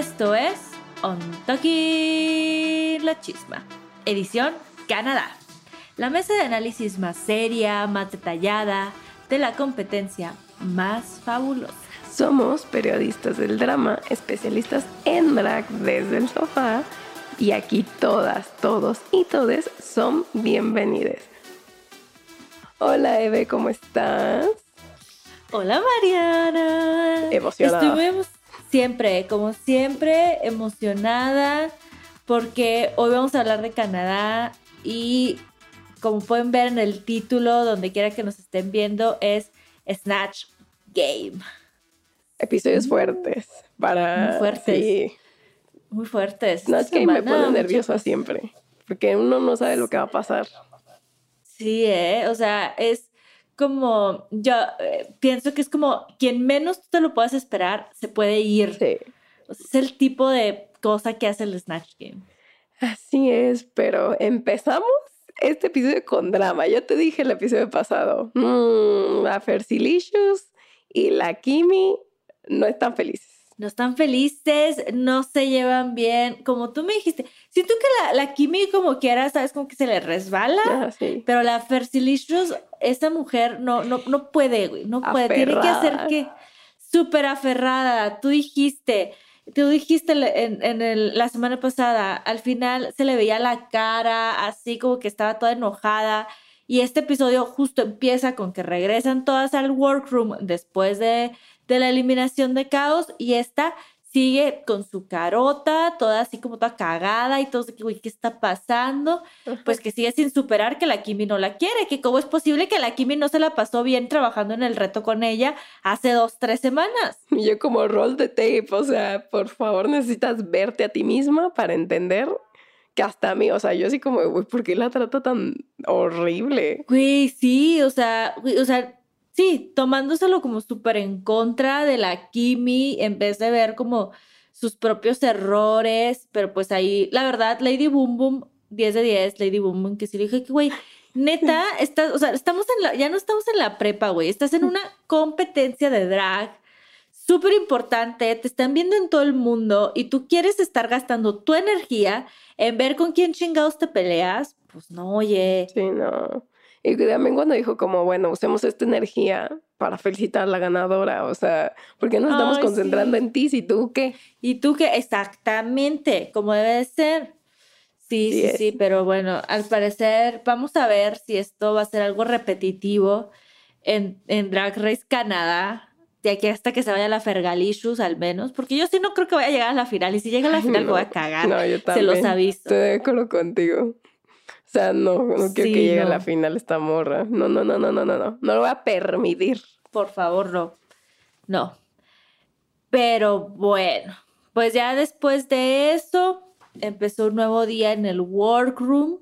Esto es Ontaki la Chisma, edición Canadá. La mesa de análisis más seria, más detallada, de la competencia más fabulosa. Somos periodistas del drama, especialistas en drag desde el sofá y aquí todas, todos y todes son bienvenidos. Hola Eve, ¿cómo estás? Hola Mariana. Emocionada. Estoy muy emo- siempre, como siempre, emocionada porque hoy vamos a hablar de Canadá y como pueden ver en el título, donde quiera que nos estén viendo, es Snatch Game. Episodios fuertes para... Muy fuertes. Sí. Muy fuertes. No, es que me Semana, pone mucho- nerviosa siempre, porque uno no sabe lo que va a pasar. Sí, ¿eh? O sea, es como, yo eh, pienso que es como quien menos tú te lo puedas esperar, se puede ir. Sí. Es el tipo de cosa que hace el Snatch Game. Así es, pero empezamos este episodio con drama. Ya te dije el episodio pasado. Mm, la Fersilicious y la Kimi no están felices. No están felices, no se llevan bien. Como tú me dijiste, siento que la, la Kimi como quiera, sabes, como que se le resbala. Ah, sí. Pero la Fersilicious, esa mujer no, no, no puede, güey, no puede. Tiene que hacer que súper aferrada. Tú dijiste, tú dijiste en, en el- la semana pasada, al final se le veía la cara así como que estaba toda enojada. Y este episodio justo empieza con que regresan todas al workroom después de, de la eliminación de caos y esta sigue con su carota, toda así como toda cagada y todo, güey, ¿qué está pasando? Pues que sigue sin superar que la Kimi no la quiere, que cómo es posible que la Kimi no se la pasó bien trabajando en el reto con ella hace dos, tres semanas. Y yo como roll de tape, o sea, por favor necesitas verte a ti misma para entender que hasta a mí, o sea, yo así como, güey, ¿por qué la trata tan horrible? Güey, sí, o sea, güey, o sea, sí, tomándoselo como súper en contra de la Kimi en vez de ver como sus propios errores, pero pues ahí, la verdad, Lady Boom Boom, 10 de 10, Lady Boom Boom, que sí le dije que, güey, neta, estás, o sea, estamos en la, ya no estamos en la prepa, güey, estás en una competencia de drag súper importante, te están viendo en todo el mundo y tú quieres estar gastando tu energía en ver con quién chingados te peleas, pues no, oye. Sí, no. Y también cuando dijo como, bueno, usemos esta energía para felicitar a la ganadora, o sea, ¿por qué nos estamos Ay, concentrando sí. en ti si tú qué? ¿Y tú qué? Exactamente, como debe de ser. Sí, Sí sí, sí, pero bueno, al parecer vamos a ver si esto va a ser algo repetitivo en, en Drag Race Canadá, de aquí hasta que se vaya la Fergalicious al menos, porque yo sí no creo que vaya a llegar a la final, y si llega a la Ay, final me voy no. a cagar, No, yo se también. los aviso. Estoy de acuerdo contigo. O sea, no, no quiero Sí, que llegue a la final esta morra. No, no, no, no, no, no, no. No lo voy a permitir. Por favor, no. No. Pero bueno, pues ya después de eso empezó un nuevo día en el workroom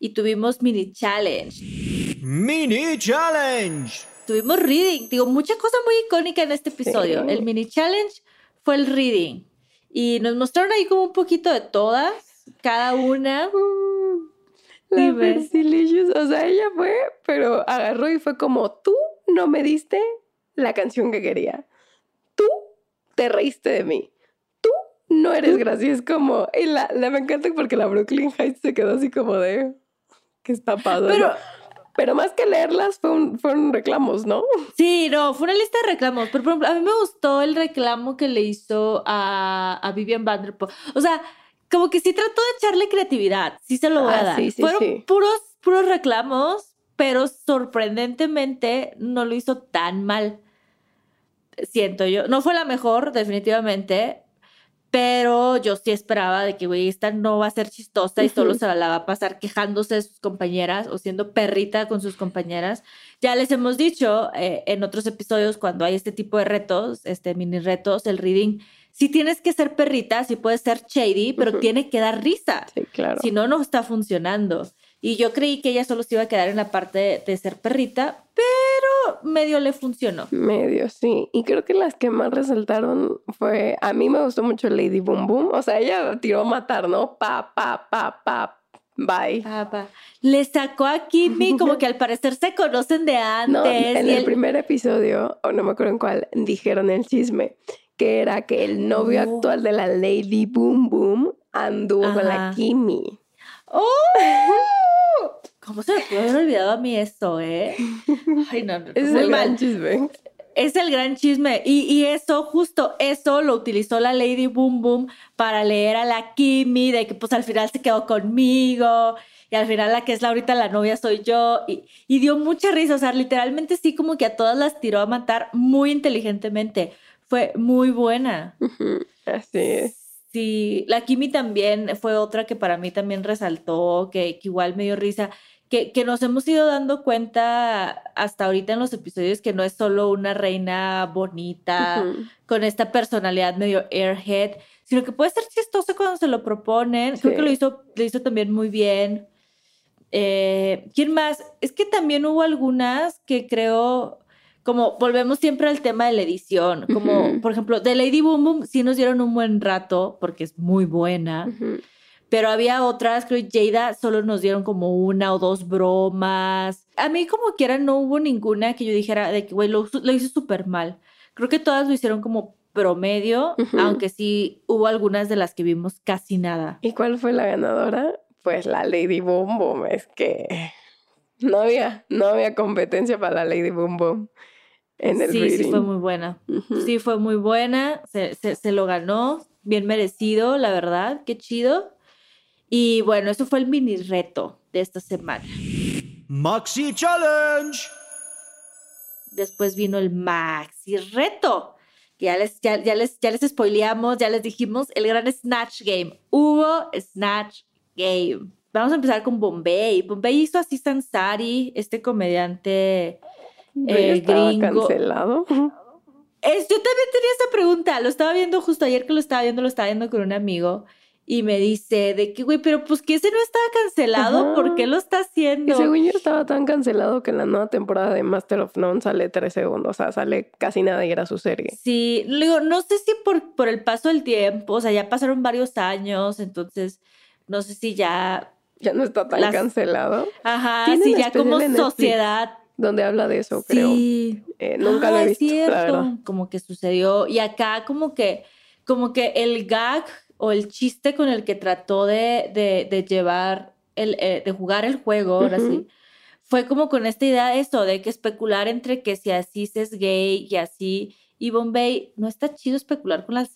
y tuvimos mini challenge. Mini Challenge. Tuvimos reading, digo, mucha cosa muy icónica en este episodio. Sí. El mini challenge fue el reading y nos mostraron ahí como un poquito de todas, cada una. La Dime. Persilicious, o sea, ella fue, pero agarró y fue como, tú no me diste la canción que quería. Tú te reíste de mí. Tú no eres graciosa. Es como, y la, la me encanta porque la Brooklyn Heights se quedó así como de, ¿qué está pasando? Pero- Pero, más que leerlas, fue un- fueron reclamos, ¿no? Sí, no, fue una lista de reclamos. Pero, por ejemplo, a mí me gustó el reclamo que le hizo a, a Vivian Vanderpool. O sea, como que sí trató de echarle creatividad. Sí se lo voy a Ah, dar. sí, sí, Fueron sí. puros, puros reclamos, pero sorprendentemente no lo hizo tan mal. Siento yo. No fue la mejor, definitivamente. Pero yo sí esperaba de que, güey, esta no va a ser chistosa y solo Ujú. se la va a pasar quejándose de sus compañeras o siendo perrita con sus compañeras. Ya les hemos dicho eh, en otros episodios cuando hay este tipo de retos, este mini retos, el reading, si tienes que ser perrita, si puedes ser shady, pero tiene que dar risa. Sí, claro. Si no, no está funcionando. Y yo creí que ella solo se iba a quedar en la parte de, de ser perrita, pero medio le funcionó. Medio, sí. Y creo que las que más resaltaron fue, a mí me gustó mucho Lady Boom Boom. O sea, ella tiró a matar, ¿no? Pa, pa, pa, pa, bye. Papá. Le sacó a Kimmy como que al parecer se conocen de antes. No, en y el él- primer episodio, o no me acuerdo en cuál, dijeron el chisme, que era que el novio Oh. actual de la Lady Boom Boom anduvo con la. Kimi. ¡Oh! ¿Cómo se me puede haber olvidado a mí eso, eh? Ay, no, no, Ese es el gran chisme. Es el gran chisme. Y, y eso, justo eso lo utilizó la Lady Boom Boom para leer a la Kimi, de que pues al final se quedó conmigo. Y al final la que es la ahorita la novia soy yo. Y, y dio mucha risa. O sea, literalmente sí como que a todas las tiró a matar muy inteligentemente. Fue muy buena. Así es. Sí, la Kimi también fue otra que para mí también resaltó, que, que igual me dio risa, que, que nos hemos ido dando cuenta hasta ahorita en los episodios que no es solo una reina bonita, con esta personalidad medio airhead, sino que puede ser chistoso cuando se lo proponen. Creo que lo hizo, lo hizo también muy bien. Eh, ¿Quién más? Es que también hubo algunas que creo, como volvemos siempre al tema de la edición, como por ejemplo, de Lady Boom Boom sí nos dieron un buen rato porque es muy buena, pero había otras, creo que Jada solo nos dieron como una o dos bromas. A mí como quiera no hubo ninguna que yo dijera de que, güey, lo, lo hizo súper mal. Creo que todas lo hicieron como promedio, aunque sí hubo algunas de las que vimos casi nada. ¿Y cuál fue la ganadora? Pues la Lady Boom Boom. Es que no había, no había competencia para la Lady Boom Boom en el sí, reading. sí fue muy buena. Sí, fue muy buena, se, se- se lo ganó, bien merecido, la verdad, qué chido. Y bueno, eso fue el mini reto de esta semana. Maxi Challenge. Después vino el maxi reto. Ya les, ya, ya les, ya les spoileamos, ya les dijimos el gran Snatch Game. Hubo Snatch Game. Vamos a empezar con Bombay. Bombay hizo así Sansari, este comediante eh, gringo. cancelado. Es, yo también tenía esa pregunta, lo estaba viendo justo ayer que lo estaba viendo, lo estaba viendo con un amigo y me dice de que, güey, pero pues que ese no estaba cancelado, Ajá. ¿por qué lo está haciendo? según yo estaba tan cancelado que en la nueva temporada de Master of None sale tres segundos. O sea, sale casi nada y era su serie. Sí, digo, no sé si por, por el paso del tiempo, o sea, ya pasaron varios años, entonces no sé si ya, Ya no está tan Las- cancelado. ajá, si ya como Netflix, sociedad. Donde habla de eso, creo. Sí. Eh, nunca lo Ah, he es visto, la verdad. cierto, Como que sucedió. Y acá como que, como que el gag o el chiste con el que trató de, de, de llevar, el, eh, de jugar el juego, ahora sí, fue como con esta idea de eso, de que especular entre que si así es gay y así. Y Bombay, no está chido especular con la,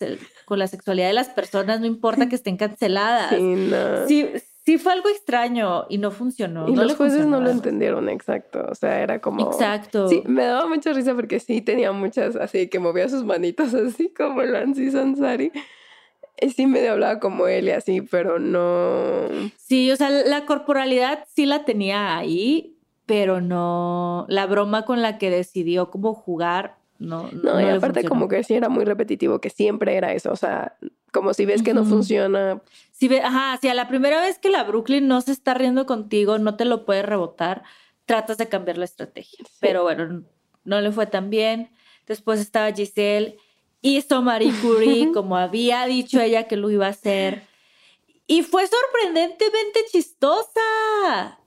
con la sexualidad de las personas, no importa que estén canceladas. Sí, no. Sí, sí fue algo extraño y no funcionó. y no los jueces no lo entendieron exacto. O sea, era como. Exacto. Sí, me daba mucha risa porque sí tenía muchas, así que movía sus manitas así como Lancy Sansari. Y sí medio hablaba como él y así, pero no. Sí, o sea, la corporalidad sí la tenía ahí, pero no, la broma con la que decidió cómo jugar, no. No, y aparte funcionó. como que sí era muy repetitivo, que siempre era eso. O sea, como si ves que no funciona. Si ve, ajá, si a la primera vez que la Brooklyn no se está riendo contigo, no te lo puede rebotar, tratas de cambiar la estrategia. Sí. Pero bueno, no le fue tan bien. Después estaba Giselle, hizo Marie Curie como había dicho ella que lo iba a hacer. Y fue sorprendentemente chistosa,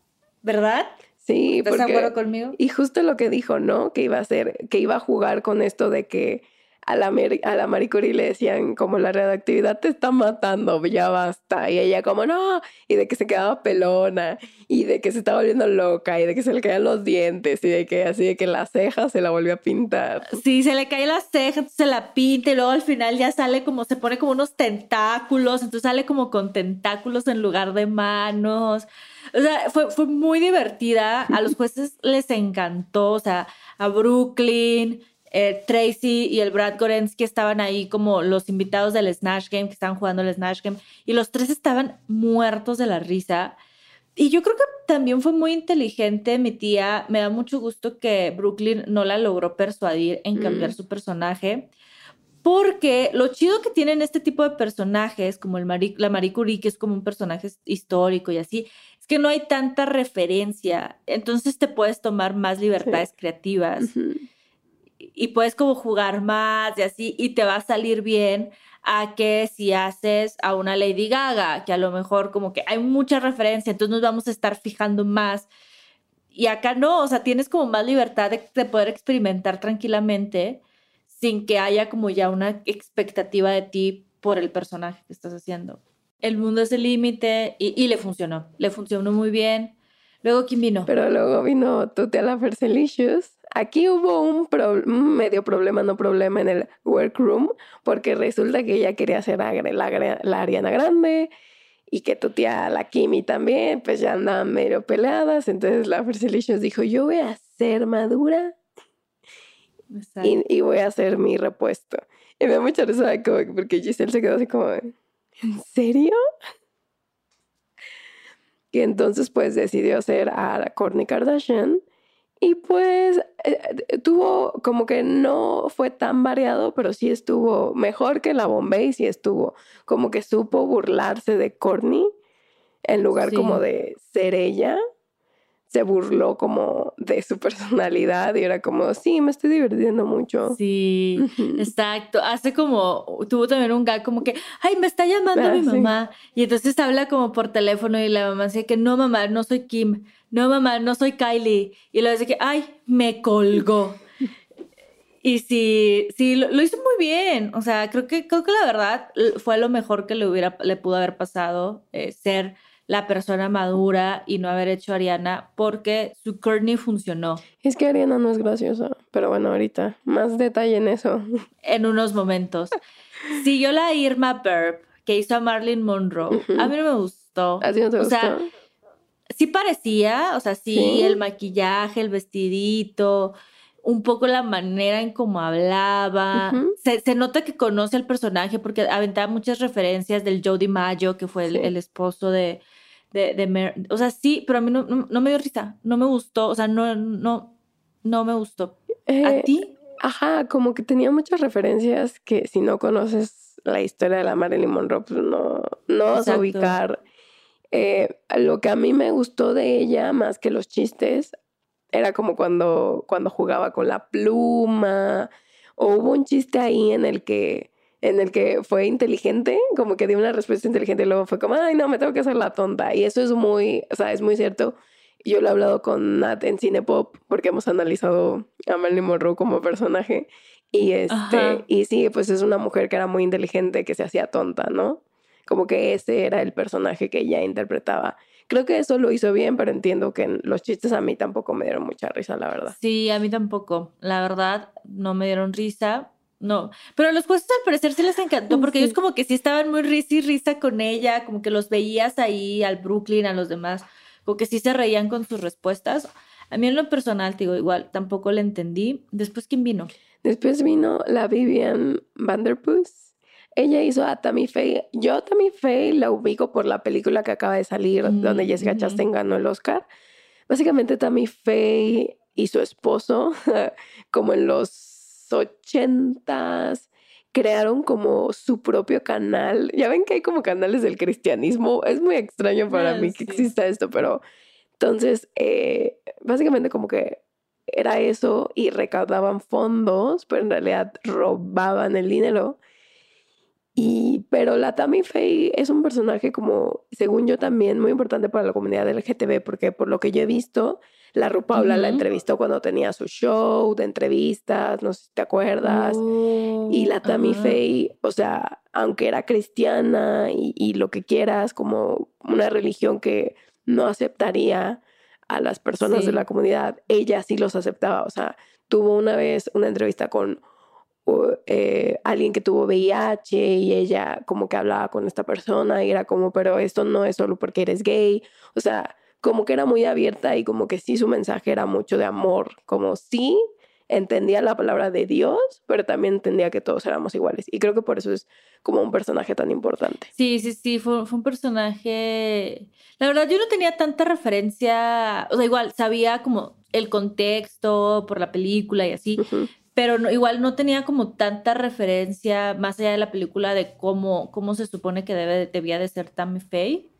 ¿verdad? Sí, ¿Estás de porque... acuerdo conmigo? Y justo lo que dijo, ¿no? Que iba a hacer, que iba a jugar con esto de que a la, Mary- a la le decían como la radioactividad te está matando, ya basta. Y ella como no, y de que se quedaba pelona, y de que se estaba volviendo loca, y de que se le caían los dientes, y de que así de que las cejas se la volvió a pintar. Sí, se le cae la ceja, se la pinta y luego al final ya sale como, se pone como unos tentáculos, entonces sale como con tentáculos en lugar de manos. O sea, fue, fue muy divertida. A los jueces les encantó, o sea, a Brooklyn, eh, Tracy y el Brad Gorensky estaban ahí como los invitados del Snatch Game, que estaban jugando el Snatch Game, y los tres estaban muertos de la risa. Y yo creo que también fue muy inteligente mi tía. Me da mucho gusto que Brooklyn no la logró persuadir en cambiar Mm. su personaje. Porque lo chido que tienen este tipo de personajes, como el Marie- la Marie Curie, que es como un personaje histórico y así, es que no hay tanta referencia. Entonces te puedes tomar más libertades creativas Ujú. Y puedes como jugar más y así, y te va a salir bien a que si haces a una Lady Gaga, que a lo mejor como que hay mucha referencia, entonces nos vamos a estar fijando más. Y acá no, o sea, tienes como más libertad de, de poder experimentar tranquilamente sin que haya como ya una expectativa de ti por el personaje que estás haciendo. El mundo es el límite y, y le funcionó, le funcionó muy bien. Luego, ¿quién vino? Pero luego vino Tutea la Fercelicious. Aquí hubo un, pro- un medio problema, no problema en el workroom, porque resulta que ella quería ser la, la Ariana Grande y que tu tía la Kimi también, pues ya andaban medio peleadas. Entonces la Fercelicious dijo: Yo voy a ser madura y, y voy a hacer mi repuesto. Y me da mucha risa como que- porque Giselle se quedó así como, ¿en serio? Y entonces pues decidió hacer a Kourtney Kardashian y pues eh, tuvo como que no fue tan variado, pero sí estuvo mejor que la Bombay, sí estuvo como que supo burlarse de Kourtney en lugar Sí. como de ser ella. Se burló como de su personalidad y era como, sí, me estoy divirtiendo mucho. Sí, exacto. Hace como, tuvo también un gag como que, ay, me está llamando Ah, mi sí. mamá. Y entonces habla como por teléfono y la mamá dice que no, mamá, no soy Kim. No, mamá, no soy Kylie. Y luego dice que, ay, me colgó. Y sí, sí, lo, lo hizo muy bien. O sea, creo que, creo que la verdad fue lo mejor que le hubiera, le pudo haber pasado, eh, ser la persona madura y no haber hecho Ariana, porque su Courtney funcionó. Es que Ariana no es graciosa, pero bueno, ahorita más detalle en eso. en unos momentos. Siguió la Irma Burp, que hizo a Marilyn Monroe. A mí no me gustó. ¿A ti no te O gustó? sea, sí parecía, o sea, sí, ¿Sí? el maquillaje, el vestidito, un poco la manera en cómo hablaba. Se, se nota que conoce al personaje porque aventaba muchas referencias del Joe DiMaggio, que fue el, Sí. el esposo de, de, de Mer- O sea, sí, pero a mí no, no, no me dio risa, no me gustó, o sea, no, no, no me gustó. ¿A Eh, ti? Ajá, como que tenía muchas referencias que si no conoces la historia de la Marilyn Monroe, pues no, no vas a ubicar. Eh, lo que a mí me gustó de ella, más que los chistes, era como cuando, cuando jugaba con la pluma, o hubo un chiste ahí en el que en el que fue inteligente, como que dio una respuesta inteligente y luego fue como, ay, no, me tengo que hacer la tonta. Y eso es muy, o sea, es muy cierto. Yo lo he hablado con Nat en Cinepop porque hemos analizado a Marilyn Monroe como personaje. Y, este, Ajá. y sí, pues es una mujer que era muy inteligente, que se hacía tonta, ¿no? como que ese era el personaje que ella interpretaba. Creo que eso lo hizo bien, pero entiendo que los chistes a mí tampoco me dieron mucha risa, la verdad. Sí, a mí tampoco. La verdad, no me dieron risa. No, pero los jueces al parecer sí les encantó porque ellos como que sí estaban muy risa y risa con ella, como que los veías ahí al Brooklyn, a los demás, como que sí se reían con sus respuestas. A mí en lo personal, te digo, igual tampoco le entendí. Después, ¿quién vino? Después vino la Vivian Vanderpuss. Ella hizo a Tammy Faye. Yo a Tammy Faye la ubico por la película que acaba de salir, donde Jessica. Chastain ganó el Oscar. Básicamente Tammy Faye y su esposo, como en los ochentas, crearon como su propio canal. Ya ven que hay como canales del cristianismo. Es muy extraño para Ah, mí que sí. exista esto, pero entonces, eh, básicamente como que era eso y recaudaban fondos, pero en realidad robaban el dinero. Y, pero la Tammy Faye es un personaje como, según yo también, muy importante para la comunidad LGTB, porque por lo que yo he visto, la RuPaula la entrevistó cuando tenía su show de entrevistas, no sé si te acuerdas. Y la Tammy Oh, ajá. Faye, o sea, aunque era cristiana y, y lo que quieras, como una religión que no aceptaría a las personas de la comunidad, ella sí los aceptaba. O sea, tuvo una vez una entrevista con uh, eh, alguien que tuvo VIH y ella como que hablaba con esta persona y era como, pero esto no es solo porque eres gay. O sea, como que era muy abierta y como que sí su mensaje era mucho de amor, como sí entendía la palabra de Dios, pero también entendía que todos éramos iguales. Y creo que por eso es como un personaje tan importante. Sí, sí, sí, fue, fue un personaje. La verdad, yo no tenía tanta referencia, o sea, igual sabía como el contexto por la película y así, Ujú. pero no- igual no tenía como tanta referencia más allá de la película de cómo, cómo se supone que debe, debía de ser Tammy Faye.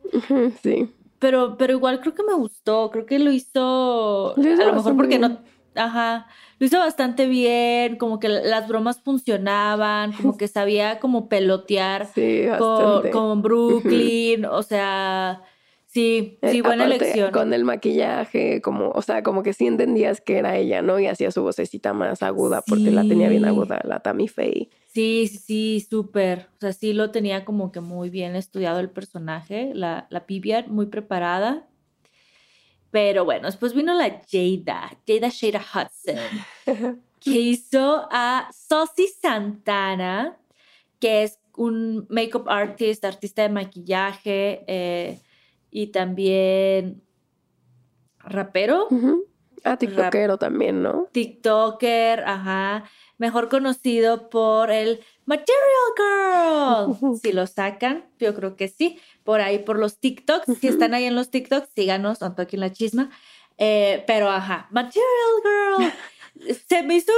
Sí. Pero, pero igual creo que me gustó, creo que lo hizo, Lo hizo a lo mejor porque no, ajá, lo hizo bastante bien, como que las bromas funcionaban, como que sabía como pelotear Sí, con, con Brooklyn, o sea, sí, sí, Eh, buena aparte, elección. Con el maquillaje, como, o sea, como que sí entendías que era ella, ¿no? Y hacía su vocecita más aguda, porque la tenía bien aguda, la Tammy Faye. Sí, sí, súper. O sea, sí lo tenía como que muy bien estudiado el personaje, la, la Vivian, muy preparada. Pero bueno, después vino la Jada, Jada Shada Hudson, que hizo a Saucy Santana, que es un makeup artist, artista de maquillaje eh, y también rapero. Ujú. Ah, tiktokero también, ¿no? TikToker, ajá, mejor conocido por el Material Girl. Si lo sacan, yo creo que sí, por ahí por los TikToks, si están ahí en los TikToks, síganos, aquí en la chisma. Eh, pero ajá, Material Girl. Se me hizo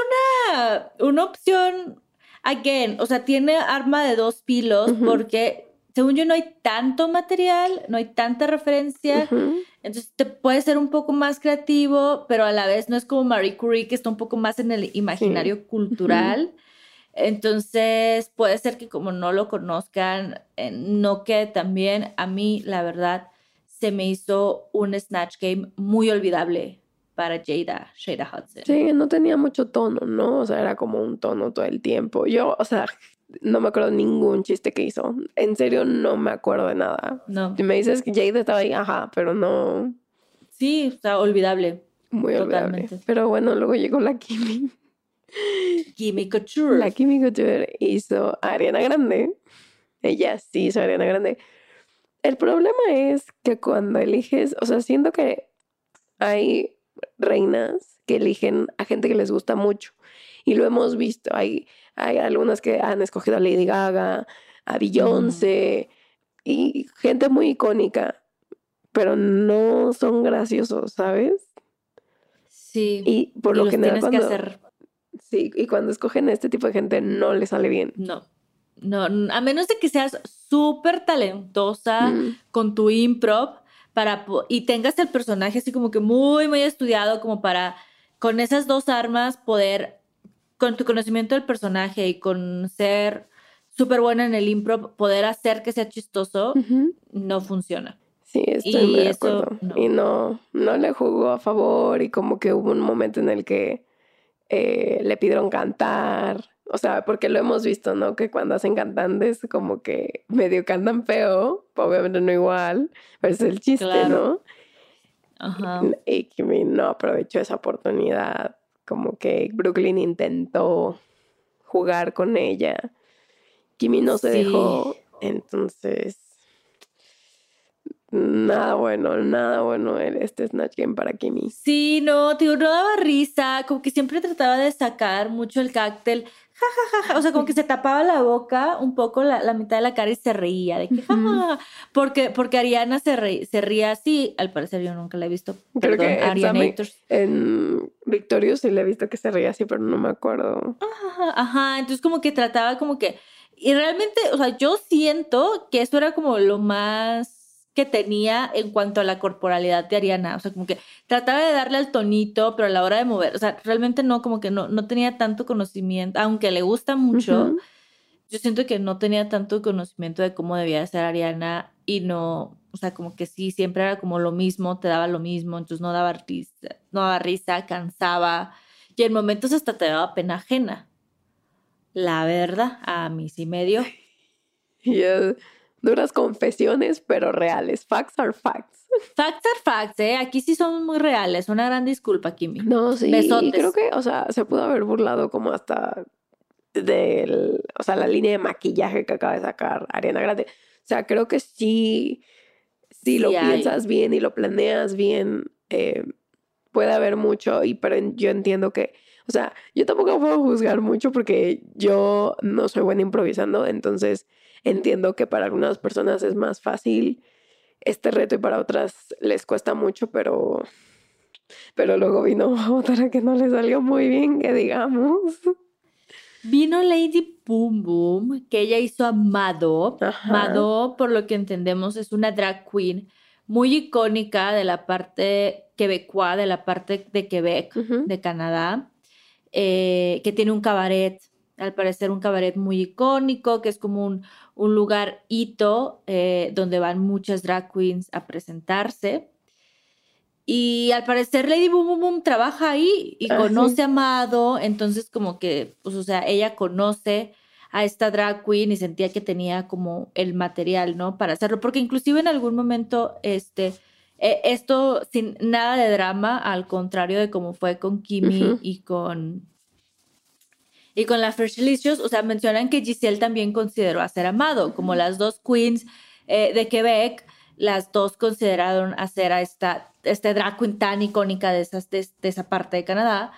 una, una opción, again, o sea, tiene arma de dos pilos porque según yo no hay tanto material, no hay tanta referencia. Entonces te puede ser un poco más creativo, pero a la vez no es como Marie Curie, que está un poco más en el imaginario cultural. Entonces puede ser que como no lo conozcan, eh, no quede tan bien. A mí, la verdad, se me hizo un Snatch Game muy olvidable para Jada, Shada Hudson. Sí, no tenía mucho tono, ¿no? O sea, era como un tono todo el tiempo. Yo, o sea, no me acuerdo ningún chiste que hizo. En serio, no me acuerdo de nada. No. Si me dices que Jade estaba ahí, ajá, pero no Sí, sea, olvidable. muy olvidable. Pero bueno, luego llegó la Kimi. Gimme Couture. La Kimi Couture hizo a Ariana Grande. Ella sí hizo a Ariana Grande. El problema es que cuando eliges, o sea, siento que hay reinas que eligen a gente que les gusta mucho. Y lo hemos visto. Hay, hay algunas que han escogido a Lady Gaga, a Beyoncé y gente muy icónica, pero no son graciosos, ¿sabes? Sí. Y por y lo los general tienes que cuando, hacer sí, y cuando escogen a este tipo de gente no les sale bien. No, no, a menos de que seas súper talentosa Mm. con tu improv para, y tengas el personaje así como que muy, muy estudiado como para con esas dos armas poder, con tu conocimiento del personaje y con ser súper buena en el improv, poder hacer que sea chistoso, no funciona. Sí, estoy Y muy de eso, acuerdo. no. Y no, no le jugó a favor y como que hubo un momento en el que eh, le pidieron cantar o sea, porque lo hemos visto, ¿no? Que cuando hacen cantantes como que medio cantan feo, obviamente no igual, pero es el chiste, Claro. ¿no? Ajá. Y Kimi no aprovechó esa oportunidad, como que Brooklyn intentó jugar con ella. Kimi no se Sí. dejó, entonces nada bueno, nada bueno en este Snatch Game para Kimi. Sí, no, tío, no daba risa, como que siempre trataba de sacar mucho el cóctel, ja, ja, o sea, como que se tapaba la boca un poco la, la mitad de la cara y se reía, de que, ja, porque, porque Ariana se, re- se ría así, al parecer yo nunca la he visto, Creo perdón, que en Victorious sí le he visto que se reía así, pero no me acuerdo. Ajá, ajá, entonces como que trataba como que, y realmente, o sea, yo siento que eso era como lo más que tenía en cuanto a la corporalidad de Ariana, o sea, como que trataba de darle al tonito, pero a la hora de mover, o sea, realmente no, como que no, no tenía tanto conocimiento, aunque le gusta mucho, Ujú. yo siento que no tenía tanto conocimiento de cómo debía ser Ariana y no, o sea, como que sí, siempre era como lo mismo, te daba lo mismo, entonces no daba risa, no daba risa, cansaba y en momentos hasta te daba pena ajena. La verdad, a mí sí me dio. Y es duras confesiones, pero reales. Facts are facts. Facts are facts, ¿eh? Aquí sí somos muy reales. Una gran disculpa, Kimi. No, sí. Besotes. creo que, o sea, se pudo haber burlado como hasta del, o sea, la línea de maquillaje que acaba de sacar Ariana Grande. O sea, creo que sí, si lo Sí hay. piensas bien y lo planeas bien, eh, puede haber mucho, y pero yo entiendo que, o sea, yo tampoco puedo juzgar mucho porque yo no soy buena improvisando, entonces entiendo que para algunas personas es más fácil este reto y para otras les cuesta mucho, pero pero luego vino otra que no le salió muy bien, que digamos. Vino Lady Boom Boom, que ella hizo a Mado. Ajá. Mado, por lo que entendemos, es una drag queen muy icónica de la parte quebecois, de la parte de Quebec, de Canadá, eh, que tiene un cabaret, al parecer un cabaret muy icónico, que es como un, un lugar hito eh, donde van muchas drag queens a presentarse. Y al parecer Lady Boom Boom Boom trabaja ahí y Ah, conoce sí. a Amado, entonces como que, pues o sea, ella conoce a esta drag queen y sentía que tenía como el material, ¿no? Para hacerlo, porque inclusive en algún momento, este, eh, esto sin nada de drama, al contrario de como fue con Kimi y con y con la Fertilicious, o sea, mencionan que Giselle también consideró hacer Amado, como las dos queens eh, de Quebec, las dos consideraron hacer a esta, este drag queen tan icónica de, esas, de, de esa parte de Canadá.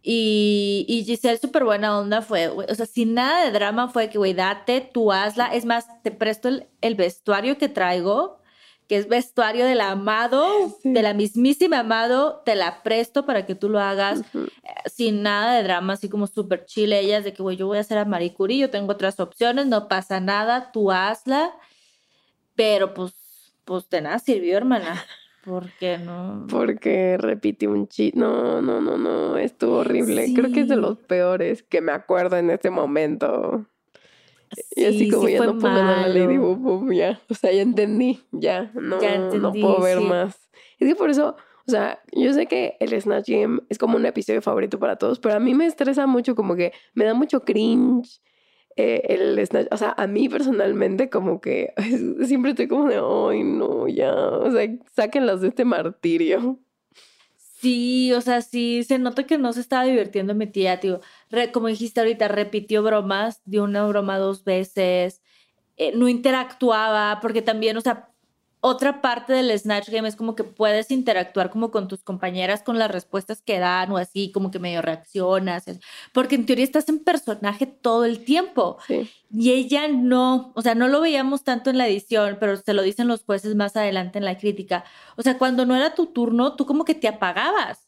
Y, y Giselle, súper buena onda, fue, o sea, sin nada de drama, fue que, güey, date, tú hazla. Es más, te presto el, el vestuario que traigo, que es vestuario del amado, Sí. de la mismísima amado, te la presto para que tú lo hagas eh, sin nada de drama, así como súper chile. Ellas de que, güey, yo voy a hacer a Marie Curie, yo tengo otras opciones, no pasa nada, tú hazla. Pero pues, pues de nada sirvió, hermana. Porque no. Porque repite un chiste. No, no, no, no. Estuvo horrible. Creo que es de los peores que me acuerdo en este momento. Y así Sí, como sí ya no ver a la Lady. Boom Boom, ya. O sea, ya entendí. Ya. No, Ya no entendí, puedo ver sí. más. Es que por eso. O sea, yo sé que el Snatch Game es como un episodio favorito para todos, pero a mí me estresa mucho, como que me da mucho cringe eh, el Snatch. O sea, a mí personalmente, como que siempre estoy como de, ay, no, ya. O sea, sáquenlas de este martirio. Sí, o sea, sí, se nota que no se estaba divirtiendo mi tía, tío. Re- como dijiste ahorita, repitió bromas, dio una broma dos veces, eh, no interactuaba, porque también, o sea, otra parte del Snatch Game es como que puedes interactuar como con tus compañeras con las respuestas que dan o así, como que medio reaccionas, porque en teoría estás en personaje todo el tiempo. Sí. Y ella no, o sea, no lo veíamos tanto en la edición, pero se lo dicen los jueces más adelante en la crítica. O sea, cuando no era tu turno, tú como que te apagabas.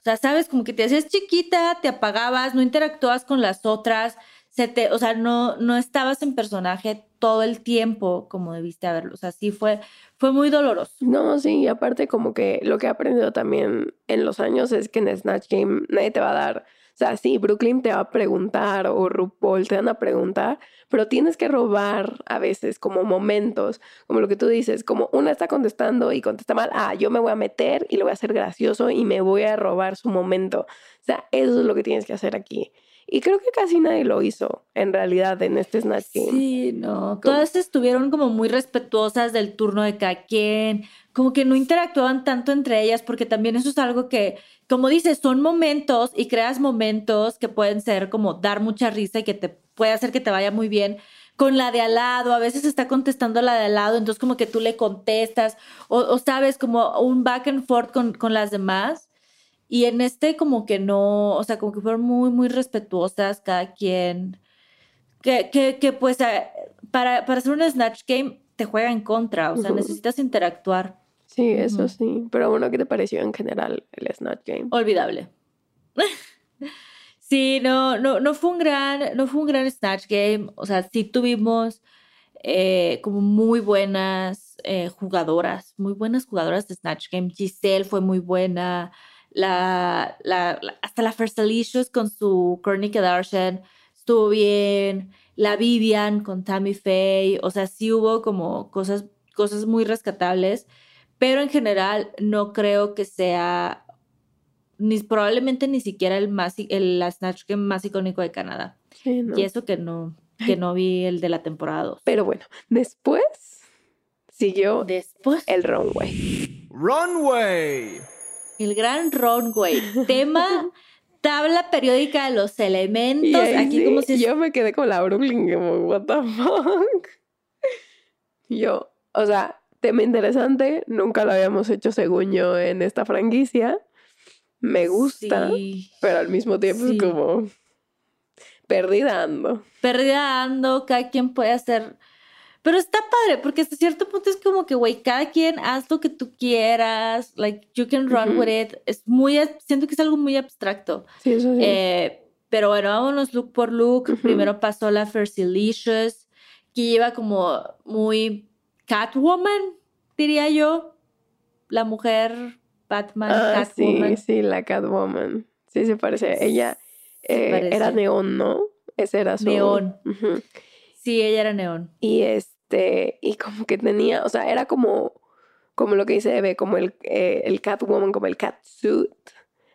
O sea, sabes, como que te hacías chiquita, te apagabas, no interactuabas con las otras, se te, o sea, no, no estabas en personaje todo el tiempo como debiste haberlo. O sea, sí fue, fue muy doloroso. No, sí, y aparte como que lo que he aprendido también en los años es que en Snatch Game nadie te va a dar, o sea, sí, Brooklyn te va a preguntar o RuPaul te van a preguntar, pero tienes que robar a veces como momentos, como lo que tú dices, como una está contestando y contesta mal, ah, yo me voy a meter y lo voy a hacer gracioso y me voy a robar su momento. O sea, eso es lo que tienes que hacer aquí. Y creo que casi nadie lo hizo, en realidad, en este Snatch Game. Sí, no. Todas estuvieron como muy respetuosas del turno de cada quien, como que no interactuaban tanto entre ellas, porque también eso es algo que, como dices, son momentos y creas momentos que pueden ser como dar mucha risa y que te puede hacer que te vaya muy bien con la de al lado, a veces está contestando la de al lado, entonces como que tú le contestas, o, sabes, como un back and forth con, con las demás. Y en este como que no, o sea, como que fueron muy, muy respetuosas cada quien. Que, que, que pues para, para hacer un Snatch Game te juega en contra, o sea, necesitas interactuar. Sí, eso sí. Pero bueno, ¿qué te pareció en general el Snatch Game? Olvidable. sí, no, no, no fue un gran, no fue un gran Snatch Game. O sea, sí tuvimos eh, como muy buenas eh, jugadoras, muy buenas jugadoras de Snatch Game. Giselle fue muy buena la, la, hasta la First Alicious con su Kourtney Kardashian estuvo bien, la Vivian con Tammy Faye, o sea, sí hubo como cosas, cosas muy rescatables, pero en general no creo que sea ni probablemente ni siquiera el más el Snatch Game más icónico de Canadá. Y eso que no que no vi el de la temporada 2. Pero bueno, después siguió después el runway. Runway. El gran runway. Tema tabla periódica de los elementos. Aquí como si... Yo me quedé con la Brooklyn, como, what the fuck. Yo, o sea, tema interesante. Nunca lo habíamos hecho según yo en esta franquicia. Me gusta, pero al mismo tiempo es como perdida ando. Perdida ando, cada quien puede hacer pero está padre, porque hasta cierto punto es como que, güey, cada quien haz lo que tú quieras, like, you can run with it. Es muy, siento que es algo muy abstracto. Sí, eso sí. Eh, pero bueno, vámonos look por look. Primero pasó la Fersilicious, que lleva como muy Catwoman, diría yo. La mujer Batman, ah, Catwoman. Sí, sí, la Catwoman. Sí, se parece. Ella eh, era neón, ¿no? Ese era su... Neón. Sí, ella era neón. Y es este, y como que tenía, o sea, era como, como lo que dice Eve, como el, eh, el Catwoman, como el catsuit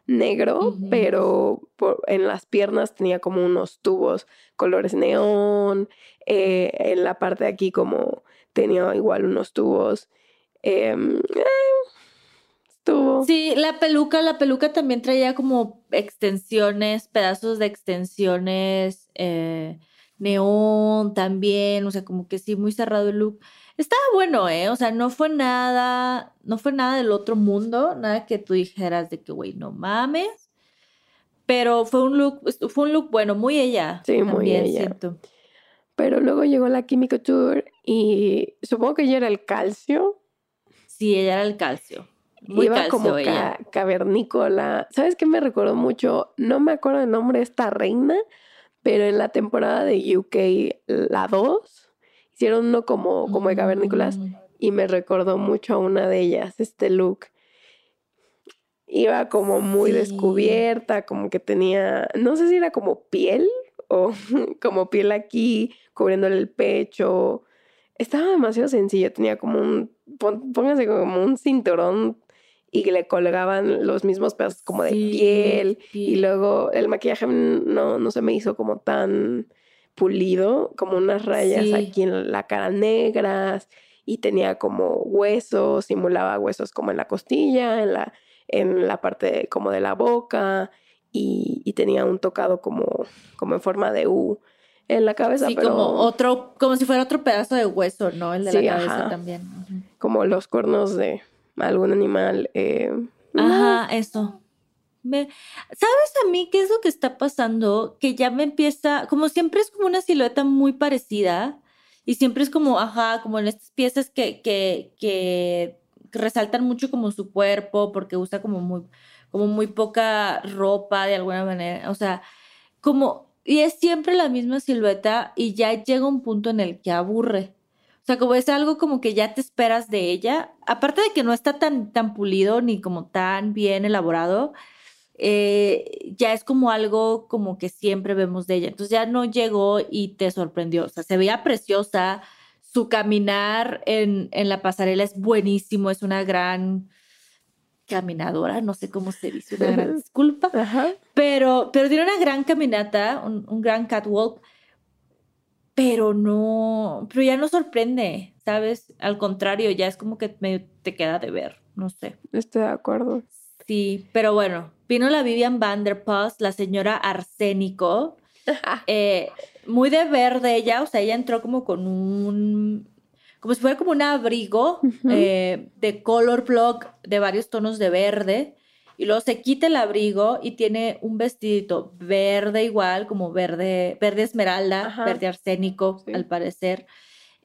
negro, pero en las piernas tenía como unos tubos colores neón, eh, en la parte de aquí como tenía igual unos tubos. Em, eh, estuvo. Sí, la peluca, la peluca también traía como extensiones, pedazos de extensiones. Eh, neón también, o sea, como que sí, muy cerrado el look. Estaba bueno, ¿eh? O sea, no fue nada, no fue nada del otro mundo, nada que tú dijeras de que, güey, no mames. Pero fue un look, fue un look bueno, muy ella. Sí, muy ella. Siento. Pero luego llegó la Químico Tour y supongo que ella era el calcio. Sí, ella era el calcio. Muy Iba como cavernícola. ¿Sabes qué me recordó mucho? No me acuerdo el nombre de esta reina, pero en la temporada de UK, la 2, hicieron uno como, como de cavernícolas mm. y me recordó mucho a una de ellas, este look. Iba como muy descubierta, como que tenía, no sé si era como piel o como piel aquí, cubriéndole el pecho. Estaba demasiado sencillo, tenía como un, póngase como un cinturón y le colgaban los mismos pedazos como de piel y luego el maquillaje no, no se me hizo como tan pulido, como unas rayas aquí en la cara negras y tenía como huesos, simulaba huesos como en la costilla, en la, en la parte como de la boca y, y, tenía un tocado como, como en forma de U en la cabeza. Sí, como otro, como si fuera otro pedazo de hueso, ¿no? El de la cabeza también. Como los cuernos de, algún animal. Eh, Ajá, eso. ¿Sabes a mí qué es lo que está pasando? Que ya me empieza, como siempre es como una silueta muy parecida y siempre es como, ajá, como en estas piezas que, que, que resaltan mucho como su cuerpo porque usa como muy, como muy poca ropa de alguna manera, o sea, como, y es siempre la misma silueta y ya llega un punto en el que aburre. O sea, como es algo como que ya te esperas de ella. Aparte de que no está tan, tan pulido ni como tan bien elaborado, eh, ya es como algo como que siempre vemos de ella. Entonces ya no llegó y te sorprendió. O sea, se veía preciosa. Su caminar en, en la pasarela es buenísimo. Es una gran caminadora, no sé cómo se dice, una gran disculpa, Ajá. pero, pero tiene una gran caminata, un, un gran catwalk, pero no, pero ya no sorprende, ¿sabes? Al contrario, ya es como que medio te queda de ver, no sé. Estoy de acuerdo. Sí, pero bueno, vino la Vivian Vanderpuss, la señora Arsénico, eh, muy de verde ella, o sea, ella entró como con un, como si fuera como un abrigo eh, de color block de varios tonos de verde, y luego se quita el abrigo y tiene un vestidito verde igual, como verde, verde esmeralda, Ajá. verde arsénico, Sí. al parecer.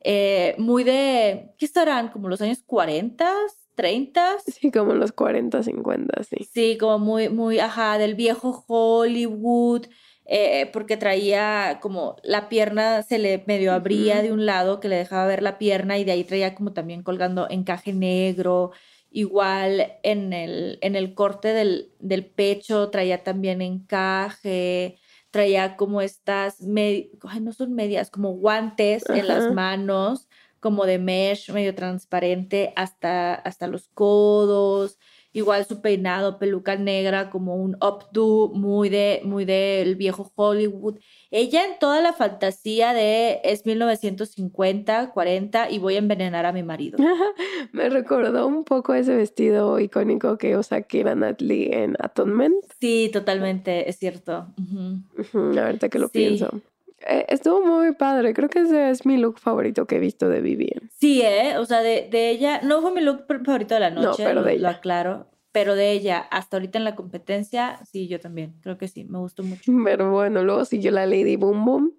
Eh, muy de, ¿qué estarán? Como los años 40, 30. Sí, como los 40, 50, sí. Sí, como muy, muy, ajá, del viejo Hollywood, eh, porque traía como la pierna se le medio abría de un lado que le dejaba ver la pierna y de ahí traía como también colgando encaje negro, igual en el, en el corte del, del pecho traía también encaje, traía como estas, me- ay, no son medias, como guantes en las manos, como de mesh medio transparente hasta, hasta los codos. Igual su peinado, peluca negra, como un updo muy de muy del viejo Hollywood. Ella en toda la fantasía de es 1950, 40 y voy a envenenar a mi marido. Me recordó un poco ese vestido icónico que usa Keira Knightley en Atonement. Sí, totalmente, es cierto. Ujú, Ahorita que lo Sí. pienso. Eh, estuvo muy padre. Creo que ese es mi look favorito que he visto de Vivian. Sí, ¿eh? O sea, de, de ella, no fue mi look favorito de la No, noche, pero lo, de lo ella. aclaro, pero de ella, hasta ahorita en la competencia, sí, yo también, creo que sí, me gustó mucho. Pero bueno, luego siguió la Lady Boom Boom.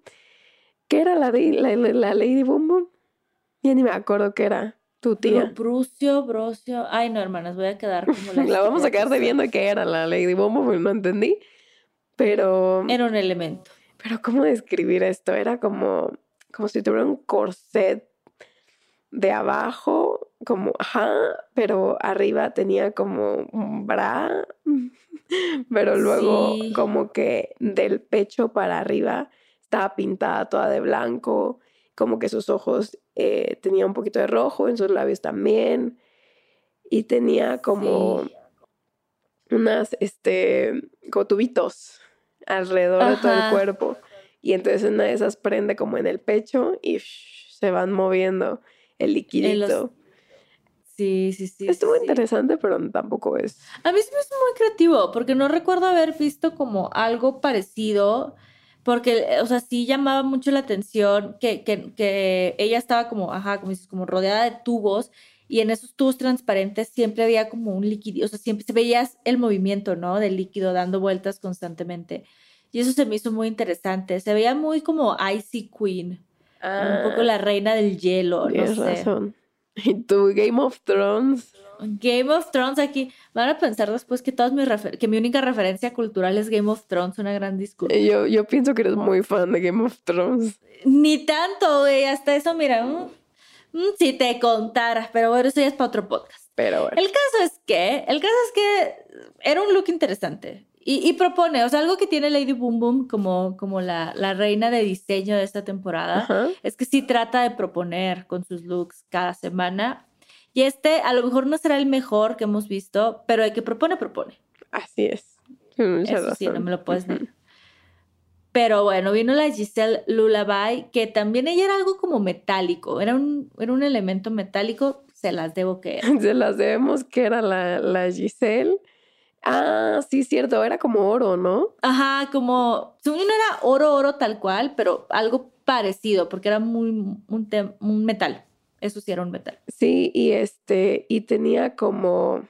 ¿Qué era la, la, la- la Lady Boom Boom? Ya ni me acuerdo qué era. Tu tía. Brucio, Brocio, ay no, hermanas, voy a quedar como la... La vamos a quedar de debiendo qué era la Lady Boom Boom, no entendí. Pero, Era un elemento. Pero ¿cómo describir esto? Era como, como si tuviera un corset de abajo, como, ajá, pero arriba tenía como un bra, pero luego Sí. como que del pecho para arriba estaba pintada toda de blanco, como que sus ojos eh, tenía un poquito de rojo, en sus labios también, y tenía como Sí. unas, este, como tubitos alrededor de todo el cuerpo. Y entonces una de esas prende como en el pecho y shh, se van moviendo el liquidito. Sí, sí, sí. Estuvo sí. interesante, pero tampoco es. A mí se me hizo muy creativo, porque no recuerdo haber visto como algo parecido, porque, o sea, sí llamaba mucho la atención que, que, que ella estaba como, ajá, como dices, como rodeada de tubos, y en esos tubos transparentes siempre había como un líquido, o sea, siempre se veías el movimiento, ¿no? Del líquido dando vueltas constantemente. Y eso se me hizo muy interesante. Se veía muy como Icy Queen, un poco la reina del hielo, no Ah, Tienes sé. razón. Y tu Game of Thrones. Game of Thrones aquí. Van a pensar después que todas mis refer- que mi única referencia cultural es Game of Thrones, una gran disculpa. Yo, yo pienso que eres muy fan de Game of Thrones. Ni tanto, güey, hasta eso, mira, si te contara, pero bueno, eso ya es para otro podcast. Pero bueno. El caso es que, el caso es que era un look interesante y, y propone, o sea, algo que tiene Lady Boom Boom como, como la, la reina de diseño de esta temporada, es que sí trata de proponer con sus looks cada semana. Y este a lo mejor no será el mejor que hemos visto, pero el que propone, propone. Así es. Eso sí, no me lo puedes negar. Pero bueno, vino la Giselle Lullaby, que también ella era algo como metálico, era un, era un elemento metálico, se las debo que era. Se las debemos que era la, la Giselle. Ah, sí, cierto, era como oro, ¿no? Ajá, como, no era oro, oro tal cual, pero algo parecido, porque era muy, un, metal. Eso sí era un metal. Sí, y este, y tenía como,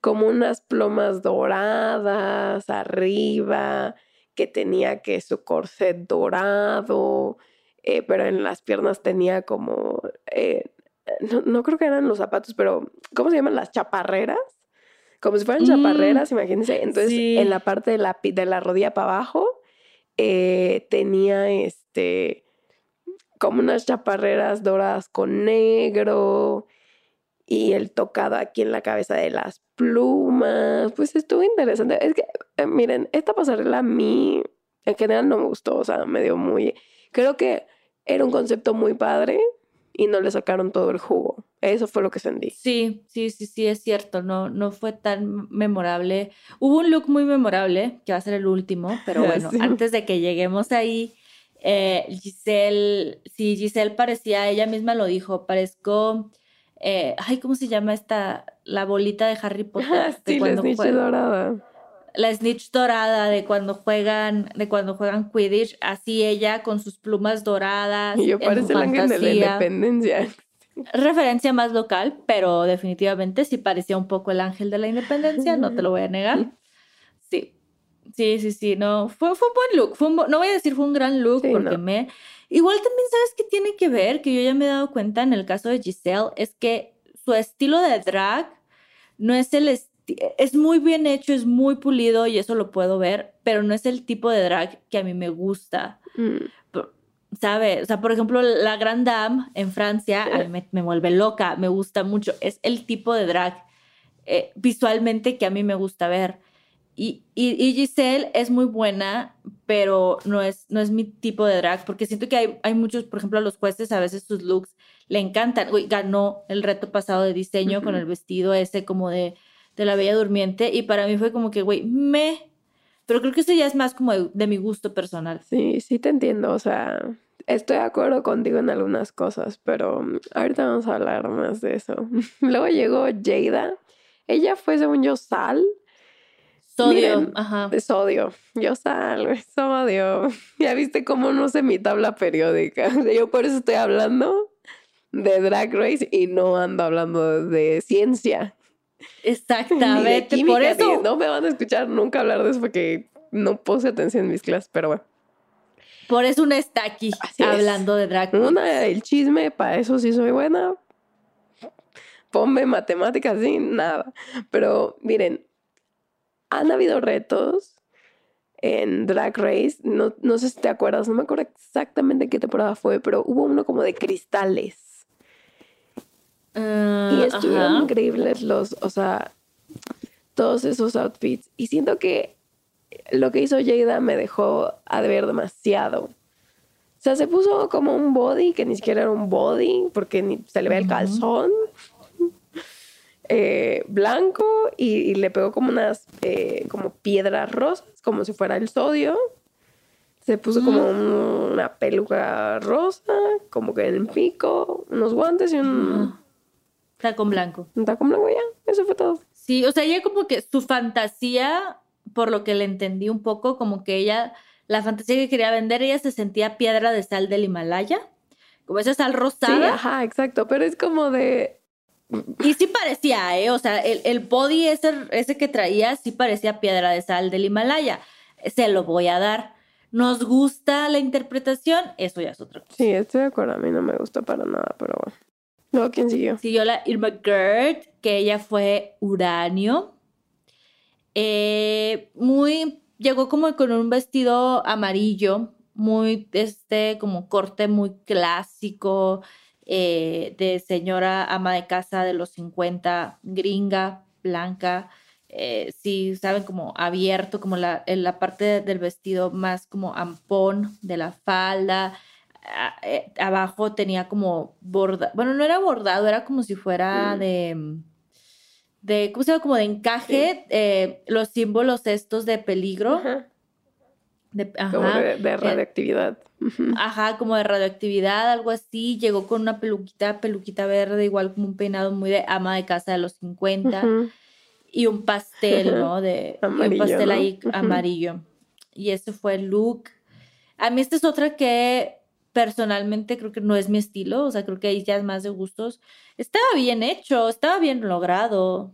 como unas plumas doradas arriba, que tenía que su corset dorado, eh, pero en las piernas tenía como, eh, no, no creo que eran los zapatos, pero ¿cómo se llaman? Las chaparreras. Como si fueran Mm, chaparreras, imagínense. Entonces, sí. en la parte de la, de la rodilla para abajo, eh, tenía este, como unas chaparreras doradas con negro y el tocado aquí en la cabeza de las plumas. Pues estuvo interesante. Es que, eh, miren, esta pasarela a mí en general no me gustó, o sea, me dio muy... Creo que era un concepto muy padre, y no le sacaron todo el jugo. Eso fue lo que sentí. Sí, sí, sí, sí, es cierto. No, no fue tan memorable. Hubo un look muy memorable, que va a ser el último, pero bueno, Sí. antes de que lleguemos ahí, eh, Giselle, sí, Giselle parecía, ella misma lo dijo, parezco, eh, ay, ¿cómo se llama esta, la bolita de Harry Potter? De la snitch juega- dorada. la snitch dorada de cuando juegan, de cuando juegan Quidditch, así ella con sus plumas doradas. Y yo parece el ángel de la independencia. Referencia más local, pero definitivamente sí parecía un poco el ángel de la independencia, no te lo voy a negar. Sí, sí, sí, sí, no, fue, fue un buen look, fue un bu- no voy a decir fue un gran look Sí, porque no. me... Igual también sabes que tiene que ver, que yo ya me he dado cuenta en el caso de Giselle, es que su estilo de drag no es el... es muy bien hecho, es muy pulido y eso lo puedo ver, pero no es el tipo de drag que a mí me gusta. Mm. ¿Sabe? O sea, por ejemplo, la Grand Dame en Francia a mí me, me vuelve loca, me gusta mucho. Es el tipo de drag eh, visualmente que a mí me gusta ver. Y, y, y Giselle es muy buena, pero no es, no es mi tipo de drag, porque siento que hay, hay muchos, por ejemplo, a los jueces a veces sus looks le encantan. Güey, ganó el reto pasado de diseño con el vestido ese como de, de la Bella Durmiente, y para mí fue como que, güey, me... Pero creo que eso ya es más como de, de mi gusto personal. Sí, sí te entiendo. O sea, estoy de acuerdo contigo en algunas cosas, pero mm, ahorita vamos a hablar más de eso. Luego llegó Jada. Ella fue, según yo, Sal. Sodio, Miren, ajá. sodio. Yo Sal, güey, sodio. Ya viste cómo no sé mi tabla periódica. Yo por eso estoy hablando de Drag Race y no ando hablando de ciencia. Exactamente, química, por eso. no me van a escuchar nunca hablar de eso porque no puse atención en mis clases, pero bueno. Por eso una está aquí Así es. hablando de drag. queens. Una, el chisme, para eso sí soy buena. Ponme matemáticas, sí, nada. Pero miren, han habido retos en Drag Race. No, no sé si te acuerdas, no me acuerdo exactamente qué temporada fue, pero hubo uno como de cristales. Ah, Y estuvieron ajá. increíbles los, o sea, todos esos outfits. Y siento que lo que hizo Jada me dejó a deber demasiado. O sea, se puso como un body que ni siquiera era un body porque ni se le ve el calzón eh, blanco y, y le pegó como unas eh, como piedras rosas, como si fuera el sodio. Se puso como un- una peluca rosa, como que en el pico, unos guantes y un, con blanco. un taco blanco ya. Eso fue todo. Sí, o sea, ella como que su fantasía, por lo que le entendí un poco, como que ella, la fantasía que quería vender, ella se sentía piedra de sal del Himalaya, como esa sal Sí, rosada. ajá, exacto. Pero es como de. Y sí parecía, ¿eh? O sea, el, el body ese, ese que traía sí parecía piedra de sal del Himalaya. Se lo voy a dar. ¿Nos gusta la interpretación? Eso ya es otra cosa. Sí, estoy de acuerdo. A mí no me gusta para nada, pero bueno. Luego, ¿quién siguió? Siguió la Irma Gerd, que ella fue uranio. Eh, muy, llegó como con un vestido amarillo, muy, este, como corte muy clásico, eh, de señora ama de casa de los 50, gringa, blanca. eh, sí, saben, como abierto, como la, en la parte del vestido más como ampón de la falda. a- eh, abajo tenía como borda, bueno, no era bordado, era como si fuera Mm. de, de, ¿cómo se llama? Como de encaje, los símbolos estos de peligro. Ajá. de- Como de, de eh, Ajá, como de radioactividad, algo así. Llegó con una peluquita, peluquita verde, igual como un peinado muy de ama de casa de los 50 Ujú. y un pastel, ¿no? De, un pastel ahí amarillo. Y ese fue el look. A mí esta es otra que personalmente creo que no es mi estilo, o sea, creo que ahí ya es más de gustos. Estaba bien hecho, estaba bien logrado,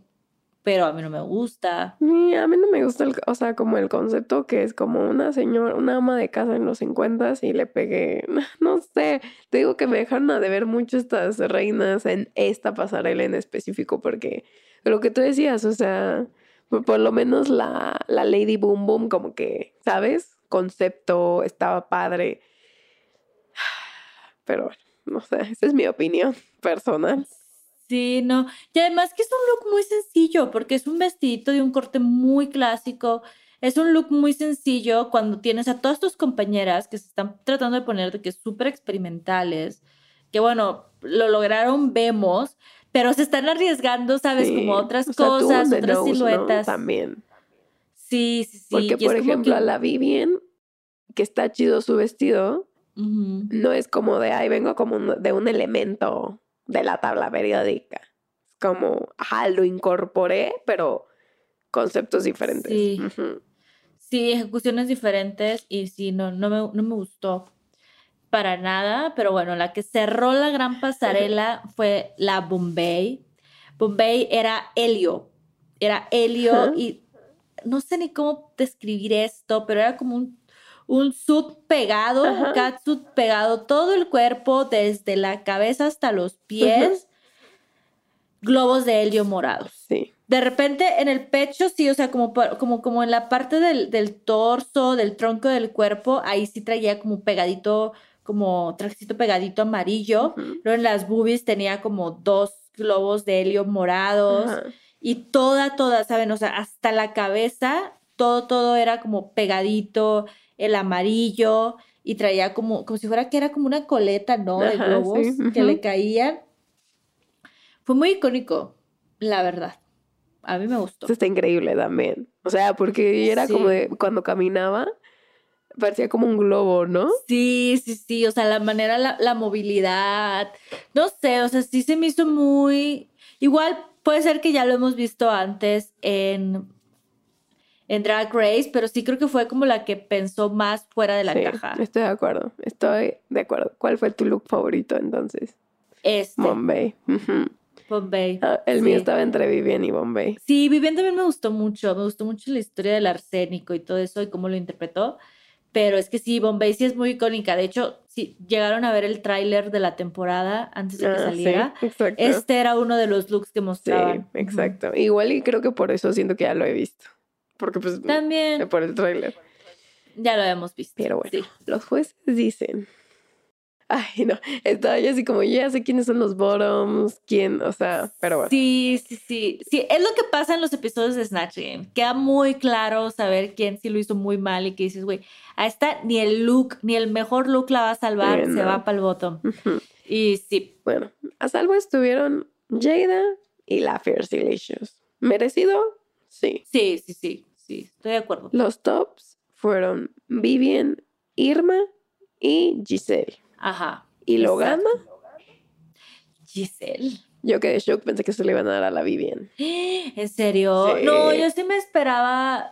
pero a mí no me gusta. A mí no me gusta, el, o sea, como el concepto que es como una señora, una ama de casa en los 50 y le pegué, no sé, te digo que me dejaron a deber mucho estas reinas en esta pasarela en específico porque lo que tú decías, o sea, por, por lo menos la, la Lady Boom Boom como que, ¿sabes? Concepto, estaba padre. Pero bueno, no sé, esa es mi opinión personal. Sí, no. Y además que es un look muy sencillo, porque es un vestidito de un corte muy clásico. Es un look muy sencillo cuando tienes a todas tus compañeras que se están tratando de poner de que súper experimentales. Que bueno, lo lograron, vemos, pero se están arriesgando, ¿sabes? Sí. Como otras O sea, tú cosas, otras nose, ¿no? siluetas. También. Sí, sí, sí. Porque, y por ejemplo, que- a la Vivian, que está chido su vestido, no es como de, ay, vengo como un- de un elemento de la tabla periódica. Como, ajá, lo incorporé, pero conceptos diferentes. Sí. Ejecuciones diferentes y sí, no, no, me, no me gustó para nada, pero bueno, la que cerró la gran pasarela fue la Bombay. Bombay era helio, era helio y no sé ni cómo describir esto, pero era como un, un suit pegado, un catsuit pegado, todo el cuerpo, desde la cabeza hasta los pies, globos de helio morados. Sí. De repente en el pecho, sí, o sea, como, como, como en la parte del, del torso, del tronco del cuerpo, ahí sí traía como pegadito, como trajecito pegadito amarillo. Ujú. Luego en las boobies tenía como dos globos de helio morados. Y toda, toda, ¿saben? O sea, hasta la cabeza, todo, todo era como pegadito, el amarillo. Y traía como, como si fuera que era como una coleta, ¿no? De globos sí, que le caían. Fue muy icónico, la verdad. A mí me gustó. Esto está increíble también. O sea, porque era como de, cuando caminaba, parecía como un globo, ¿no? Sí, sí, sí, o sea, la manera, la, la movilidad, no sé, o sea, sí se me hizo muy... Igual puede ser que ya lo hemos visto antes en, en Drag Race, pero sí creo que fue como la que pensó más fuera de la Sí, caja. Estoy de acuerdo. Estoy de acuerdo. ¿Cuál fue tu look favorito entonces? Este, Bombay. Bombay. Ah, el mío Sí. estaba entre Vivian y Bombay. Sí, Vivian también me gustó mucho, me gustó mucho la historia del arsénico y todo eso y cómo lo interpretó, pero es que sí, Bombay sí es muy icónica, de hecho, sí, llegaron a ver el tráiler de la temporada antes de que Ah, sí, saliera. Este era uno de los looks que Sí, mostraban. exacto. Igual y creo que por eso siento que ya lo he visto. Porque pues. También por el tráiler. ya lo habíamos visto. Pero bueno, sí. los jueces dicen. Ay, no. Estaba yo así como, ya sé quiénes son los bottoms, quién, o sea, pero bueno. Sí, sí, sí. Sí, es lo que pasa en los episodios de Snatch Game. Queda muy claro saber quién sí lo hizo muy mal y que dices, güey, a esta ni el look, ni el mejor look la va a salvar, se no. va para el bottom. Y sí, Bueno, a salvo estuvieron Jada y la Fierce Delicious. ¿Merecido? Sí. sí, sí, sí, sí, estoy de acuerdo. Los tops fueron Vivian, Irma y Giselle. Ajá. ¿Y lo gana? Giselle. Yo quedé shock, pensé que se le iban a dar a la Vivian. ¿En serio? Sí. No, yo sí me esperaba.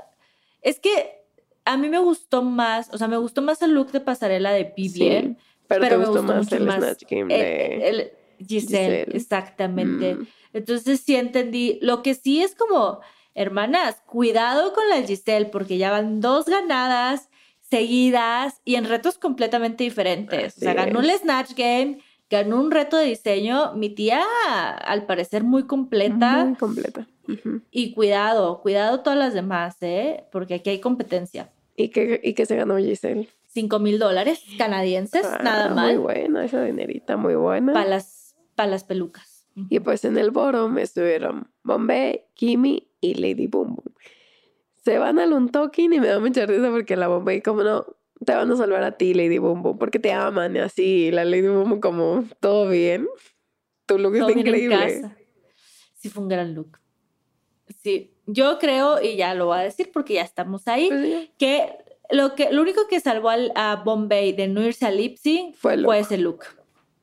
Es que a mí me gustó más, o sea, me gustó más el look de pasarela de Vivian. Sí, pero, te me gustó más mucho el Snatch Game el- de el Giselle, Giselle. exactamente. Mm. Entonces sí entendí. Lo que sí es como, hermanas, cuidado con la Giselle, porque ya van dos ganadas seguidas y en retos completamente diferentes. o sea, ganó el es. Snatch Game, ganó un reto de diseño. Mi tía, al parecer, muy completa. Muy completa. Y cuidado, cuidado todas las demás, ¿eh? Porque aquí hay competencia. ¿Y qué, ¿Y qué se ganó Giselle? 5 mil dólares canadienses, Ah, nada Muy mal, buena, esa dinerita muy buena. para las, pa' las pelucas. Y pues en el bottom estuvieron Bombay, Kimi y Lady Boom Boom. Se van al un talking y me da mucha risa porque la Bombay como no, te van a salvar a ti Lady Boom Boom porque te aman y así. y La Lady Boom Boom como todo bien. Tu look Todo está increíble. Sí, fue un gran look. Sí, yo creo, y ya lo voy a decir porque ya estamos ahí, Pues sí, que lo, que lo único que salvó al- a Bombay de no irse a Lipsy Fue el fue ese look.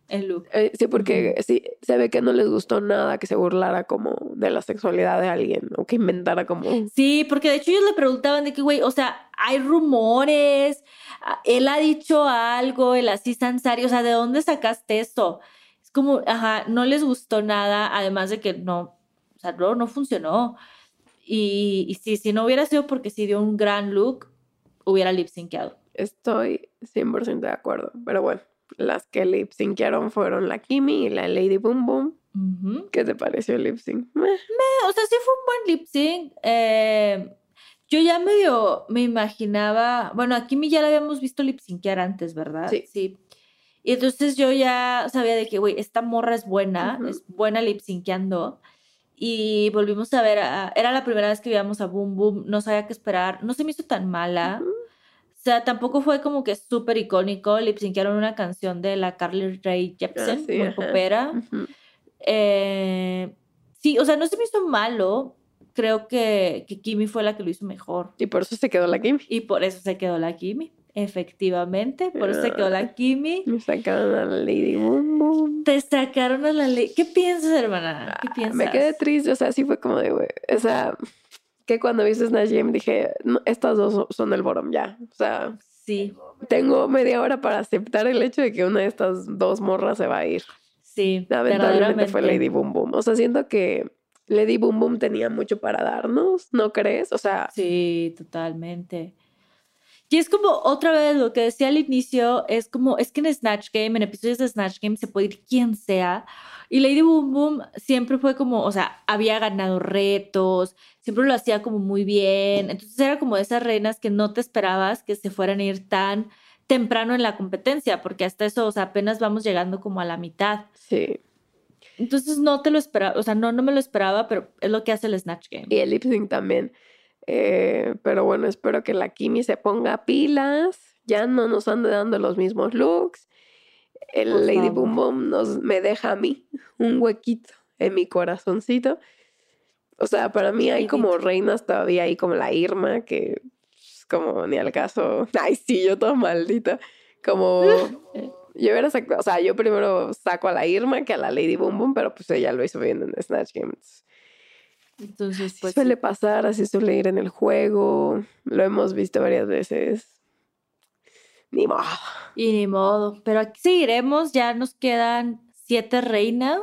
El look. eh, sí, porque sí, se ve que no les gustó nada que se burlara como de la sexualidad de alguien o que inventara como... Sí, porque de hecho ellos le preguntaban de que, güey, o sea, hay rumores, ah, él ha dicho algo, el así Sansari, o sea, ¿de dónde sacaste esto? Es como, ajá, no les gustó nada, además de que no, o sea, no, no funcionó. Y, y sí, si no hubiera sido porque sí dio un gran look, hubiera lip synceado. Estoy 100% de acuerdo. Pero bueno, las que lip syncaron fueron la Kimi y la Lady Boom Boom. Ujú. ¿Qué te pareció el lip sync? Meh. o sea, sí fue un buen lip sync. Eh, yo ya medio me imaginaba, bueno, a Kimi ya la habíamos visto lip syncear antes, ¿verdad? Sí. Y entonces yo ya sabía de que, güey, esta morra es buena, es buena lip synceando. Y volvimos a ver, a- era la primera vez que veíamos a Boom Boom, no sabía qué esperar, no se me hizo tan mala. Ujú. Sea, tampoco fue como que súper icónico. Lip syncaron una canción de la Carly Rae Jepsen, Ah, sí, muy. Eh, sí, o sea, no se me hizo malo. Creo que, que Kimi fue la que lo hizo mejor. Y por eso se quedó la Kim. Y por eso se quedó la Kimi. Efectivamente, por eso se quedó la Kimi. Me sacaron a la Lady Boom Boom. Te sacaron a la ley. ¿Qué piensas, hermana? ¿Qué piensas? Ah, Me quedé triste, o sea, sí fue como de, güey, o sea, que cuando viste Snatch Game dije, "No, estas dos son- el bottom ya. O sea, Sí, tengo media hora para aceptar el hecho de que una de estas dos morras se va a ir. sí. Lamentablemente fue. Lady Boom Boom. O sea, siento que Lady Boom Boom tenía mucho para darnos, ¿no crees? O sea, Sí, totalmente. Y es como otra vez lo que decía al inicio, es como, es que en Snatch Game, en episodios de Snatch Game se puede ir quien sea. Y Lady Boom Boom siempre fue como, o sea, había ganado retos, siempre lo hacía como muy bien. Entonces era como de esas reinas que no te esperabas que se fueran a ir tan temprano en la competencia, porque hasta eso, o sea, apenas vamos llegando como a la mitad. sí. Entonces no te lo esperaba, o sea, no, no me lo esperaba, pero es lo que hace el Snatch Game. Y el lip sync también. Eh, pero bueno, espero que la Kimi se ponga pilas. Ya no nos ande dando los mismos looks. El Lady. Boom Boom nos, me deja a mí un huequito en mi corazoncito. O sea, para mí hay como reinas todavía ahí como la Irma, que es como ni al caso. Ay, sí, yo toda maldita. Como yo hubiera sacado, o sea, yo primero saco a la Irma que a la Lady Boom Boom, pero pues ella lo hizo bien en Snatch Games. Entonces, Así pues. suele pasar, así suele ir en el juego. Lo hemos visto varias veces. Ni modo. Y ni modo. Pero aquí seguiremos. Ya nos quedan siete reinas.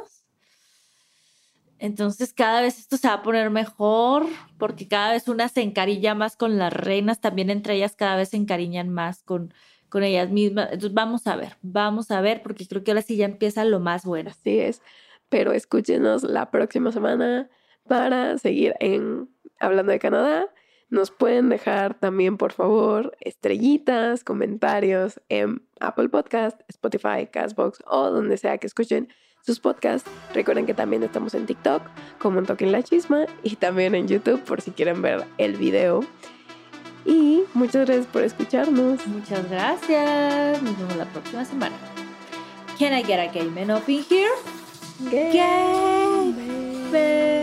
Entonces cada vez esto se va a poner mejor. Porque cada vez una se encariña más con las reinas. También entre ellas cada vez se encariñan más con, con ellas mismas. Entonces vamos a ver. Vamos a ver. Porque creo que ahora sí ya empieza lo más bueno. Así es. Pero escúchenos la próxima semana para seguir en Hablando de Canadá. Nos pueden dejar también, por favor, estrellitas, comentarios en Apple Podcast, Spotify, Castbox o donde sea que escuchen sus podcasts. Recuerden que también estamos en TikTok como en Toquen la Chisma y también en YouTube por si quieren ver el video. Y muchas gracias por escucharnos. Muchas gracias. Nos vemos la próxima semana. Can I get a gay man up in here? Gay man.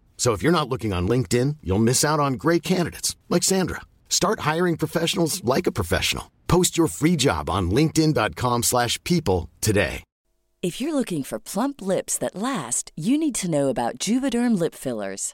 So if you're not looking on LinkedIn, you'll miss out on great candidates like Sandra. Start hiring professionals like a professional. Post your free job on linkedin.com/people today. If you're looking for plump lips that last, you need to know about Juvederm lip fillers.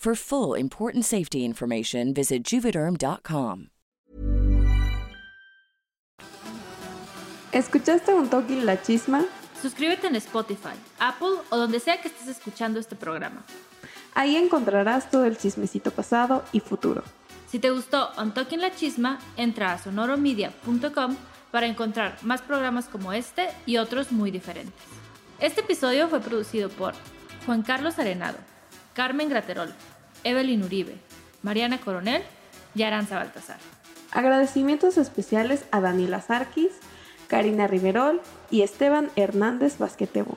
For full important safety information, visit juvederm.com. ¿Escuchaste un toque la chisma? Suscríbete en Spotify, Apple o donde sea que estés escuchando este programa. Ahí encontrarás todo el chismecito pasado y futuro. Si te gustó On Talking La Chisma, entra a sonoromedia.com para encontrar más programas como este y otros muy diferentes. Este episodio fue producido por Juan Carlos Arenado, Carmen Graterol, Evelyn Uribe, Mariana Coronel y Aranza Baltasar. Agradecimientos especiales a Daniela Sarkis, Karina Riverol y Esteban Hernández Basquetebo.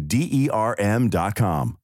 D E R M dot com.